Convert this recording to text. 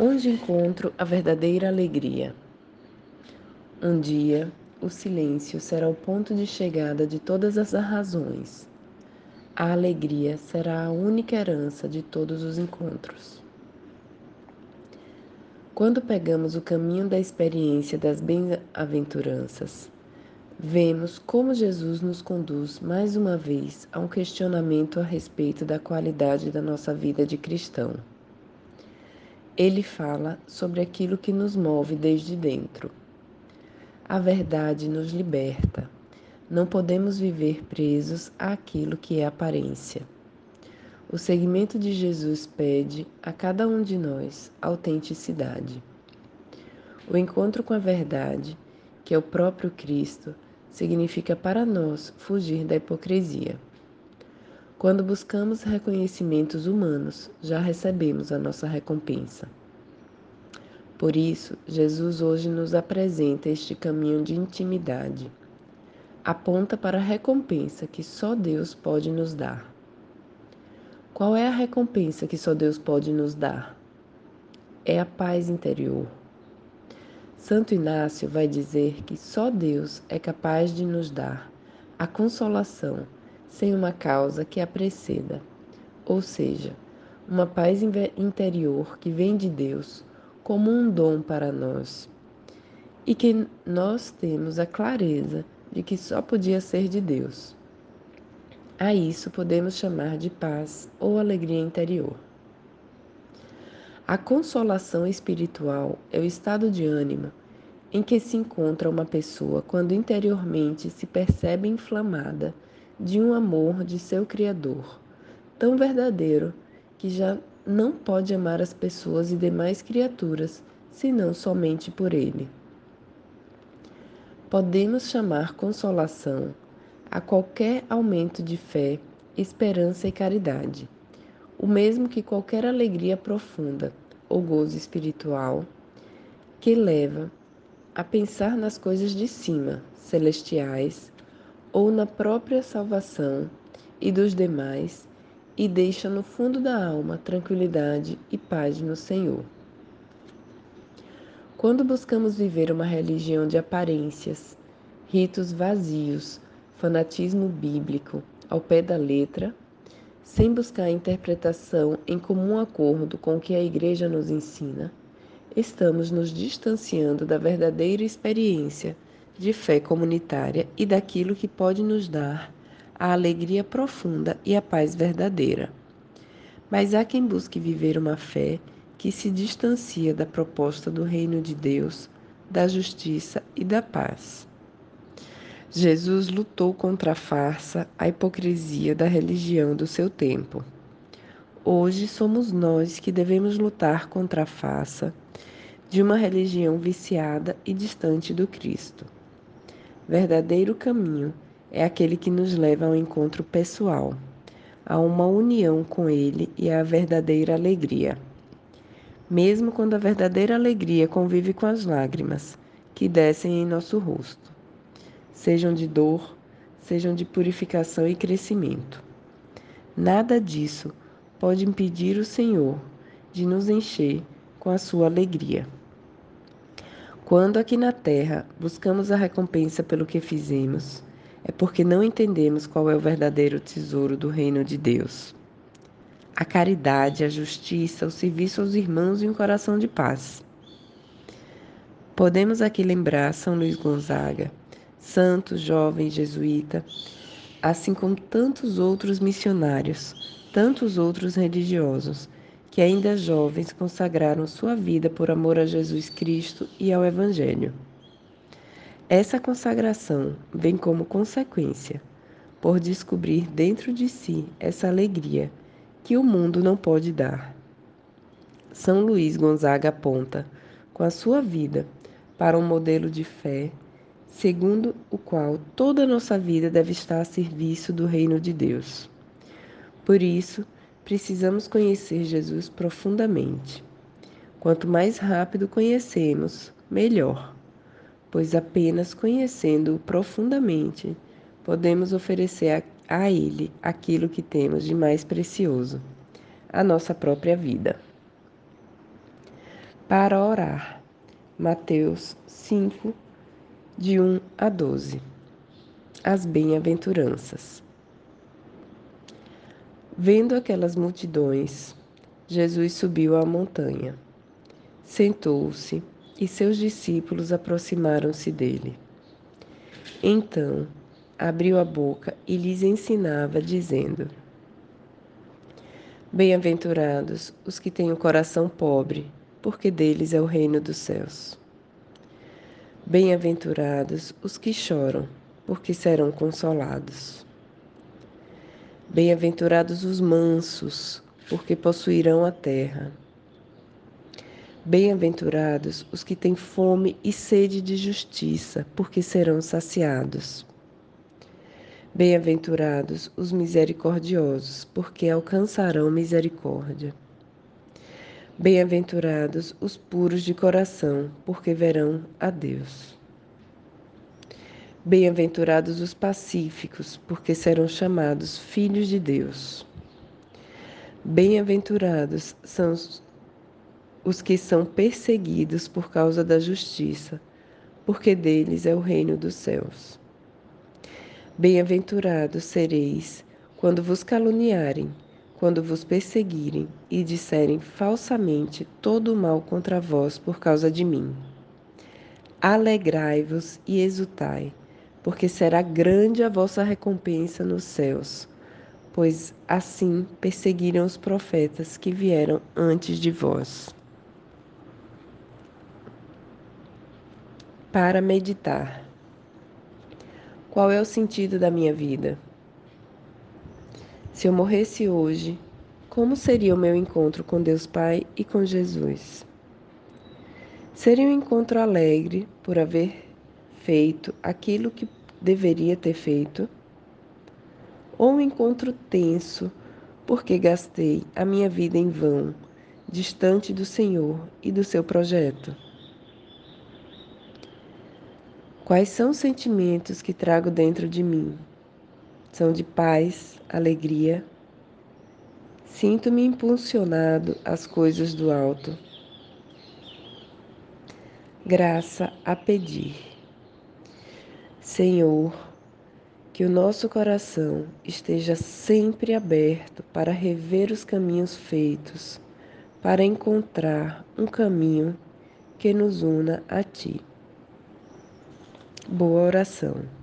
Onde encontro a verdadeira alegria? Um dia, o silêncio será o ponto de chegada de todas as razões. A alegria será a única herança de todos os encontros. Quando pegamos o caminho da experiência das bem-aventuranças, vemos como Jesus nos conduz mais uma vez a um questionamento a respeito da qualidade da nossa vida de cristão. Ele fala sobre aquilo que nos move desde dentro. A verdade nos liberta. Não podemos viver presos àquilo que é aparência. O segmento de Jesus pede a cada um de nós autenticidade. O encontro com a verdade, que é o próprio Cristo, significa para nós fugir da hipocrisia. Quando buscamos reconhecimentos humanos, já recebemos a nossa recompensa. Por isso, Jesus hoje nos apresenta este caminho de intimidade. Aponta para a recompensa que só Deus pode nos dar. Qual é a recompensa que só Deus pode nos dar? É a paz interior. Santo Inácio vai dizer que só Deus é capaz de nos dar a consolação sem uma causa que a preceda, ou seja, uma paz interior que vem de Deus como um dom para nós e que nós temos a clareza de que só podia ser de Deus. A isso podemos chamar de paz ou alegria interior. A consolação espiritual é o estado de ânimo em que se encontra uma pessoa quando interiormente se percebe inflamada de um amor de seu Criador, tão verdadeiro que já não pode amar as pessoas e demais criaturas senão somente por Ele. Podemos chamar consolação a qualquer aumento de fé, esperança e caridade, o mesmo que qualquer alegria profunda ou gozo espiritual que leva a pensar nas coisas de cima, celestiais, ou na própria salvação e dos demais, e deixa no fundo da alma tranquilidade e paz no Senhor. Quando buscamos viver uma religião de aparências, ritos vazios, fanatismo bíblico ao pé da letra, sem buscar a interpretação em comum acordo com o que a Igreja nos ensina, estamos nos distanciando da verdadeira experiência de fé comunitária e daquilo que pode nos dar a alegria profunda e a paz verdadeira. Mas há quem busque viver uma fé que se distancia da proposta do reino de Deus, da justiça e da paz. Jesus lutou contra a farsa, a hipocrisia da religião do seu tempo. Hoje somos nós que devemos lutar contra a farsa de uma religião viciada e distante do Cristo verdadeiro caminho é aquele que nos leva ao encontro pessoal, a uma união com Ele e à verdadeira alegria. Mesmo quando a verdadeira alegria convive com as lágrimas que descem em nosso rosto, sejam de dor, sejam de purificação e crescimento. Nada disso pode impedir o Senhor de nos encher com a sua alegria. Quando aqui na terra buscamos a recompensa pelo que fizemos, é porque não entendemos qual é o verdadeiro tesouro do reino de Deus. A caridade, a justiça, o serviço aos irmãos e um coração de paz. Podemos aqui lembrar São Luís Gonzaga, santo jovem jesuíta, assim como tantos outros missionários, tantos outros religiosos que ainda jovens consagraram sua vida por amor a Jesus Cristo e ao Evangelho. Essa consagração vem como consequência, por descobrir dentro de si essa alegria que o mundo não pode dar. São Luís Gonzaga aponta, com a sua vida, para um modelo de fé, segundo o qual toda a nossa vida deve estar a serviço do reino de Deus. Por isso, precisamos conhecer Jesus profundamente. Quanto mais rápido conhecemos, melhor, pois apenas conhecendo-o profundamente podemos oferecer a, a Ele aquilo que temos de mais precioso, a nossa própria vida. Para orar. Mateus 5, de 1 a 12. As bem-aventuranças. Vendo aquelas multidões, Jesus subiu à montanha, sentou-se e seus discípulos aproximaram-se dele. Então, abriu a boca e lhes ensinava, dizendo: Bem-aventurados os que têm o coração pobre, porque deles é o reino dos céus. Bem-aventurados os que choram, porque serão consolados. Bem-aventurados os mansos, porque possuirão a terra. Bem-aventurados os que têm fome e sede de justiça, porque serão saciados. Bem-aventurados os misericordiosos, porque alcançarão misericórdia. Bem-aventurados os puros de coração, porque verão a Deus. Bem-aventurados os pacíficos, porque serão chamados filhos de Deus. Bem-aventurados são os que são perseguidos por causa da justiça, porque deles é o reino dos céus. Bem-aventurados sereis quando vos caluniarem, quando vos perseguirem e disserem falsamente todo o mal contra vós por causa de mim. Alegrai-vos e exultai, porque será grande a vossa recompensa nos céus, pois assim perseguiram os profetas que vieram antes de vós. Para meditar. Qual é o sentido da minha vida? Se eu morresse hoje, como seria o meu encontro com Deus Pai e com Jesus? Seria um encontro alegre por haver feito aquilo que deveria ter feito? Ou um encontro tenso porque gastei a minha vida em vão, distante do Senhor e do seu projeto? Quais são os sentimentos que trago dentro de mim? São de paz, alegria? Sinto-me impulsionado às coisas do alto. Graça a pedir. Senhor, que o nosso coração esteja sempre aberto para rever os caminhos feitos, para encontrar um caminho que nos una a Ti. Boa oração.